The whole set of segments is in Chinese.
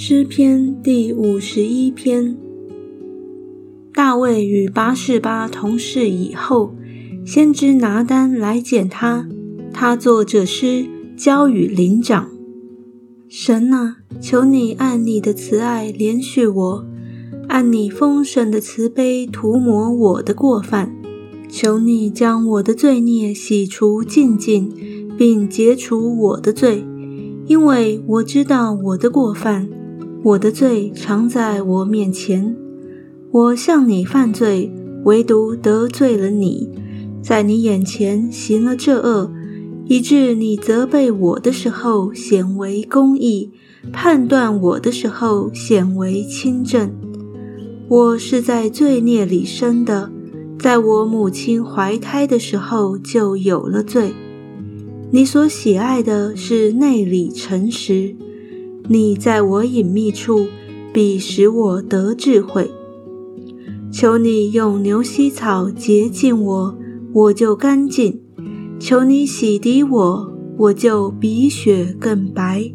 诗篇第五十一篇。大卫与巴士巴同事以后，先知拿单来见他，他作这诗交与灵长。神啊，求你按你的慈爱怜恤我，按你丰盛的慈悲涂抹我的过犯。求你将我的罪孽洗除净净，并解除我的罪，因为我知道我的过犯。我的罪常在我面前，我向你犯罪，唯独得罪了你，在你眼前行了这恶，以致你责备我的时候显为公义，判断我的时候显为清正。我是在罪孽里生的，在我母亲怀胎的时候就有了罪。你所喜爱的是内里诚实。你在我隐秘处，必使我得智慧。求你用牛膝草洁净我，我就干净；求你洗涤我，我就比雪更白。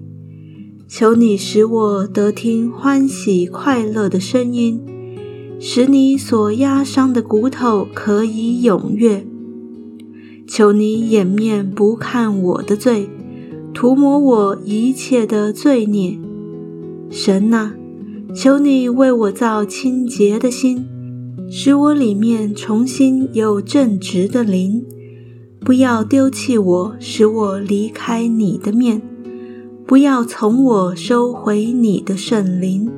求你使我得听欢喜快乐的声音，使你所压伤的骨头可以踊跃。求你掩面不看我的罪。涂抹我一切的罪孽，神啊，求你为我造清洁的心，使我里面重新有正直的灵。不要丢弃我，使我离开你的面；不要从我收回你的圣灵。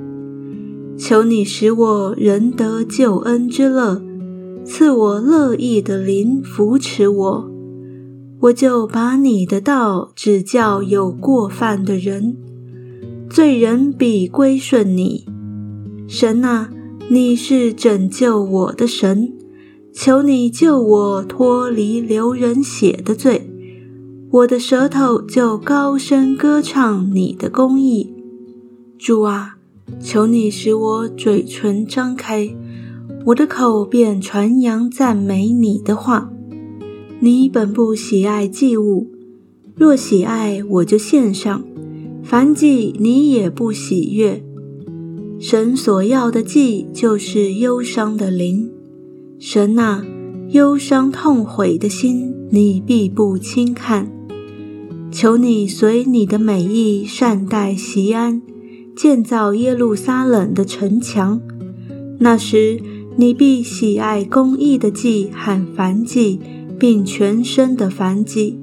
求你使我仍得救恩之乐，赐我乐意的灵扶持我。我就把你的道指教有过犯的人，罪人必归顺你。神啊，你是拯救我的神，求你救我脱离流人血的罪。我的舌头就高声歌唱你的公义。主啊，求你使我嘴唇张开，我的口便传扬赞美你的话。你本不喜爱祭物，若喜爱，我就献上。凡祭你也不喜悦。神所要的祭，就是忧伤的灵。神啊，忧伤痛悔的心，你必不轻看。求你随你的美意善待西安，建造耶路撒冷的城墙。那时，你必喜爱公义的祭和燔祭。并全身的反击，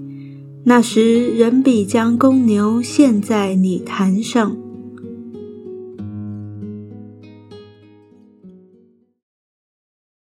那时人必将公牛陷在泥潭上。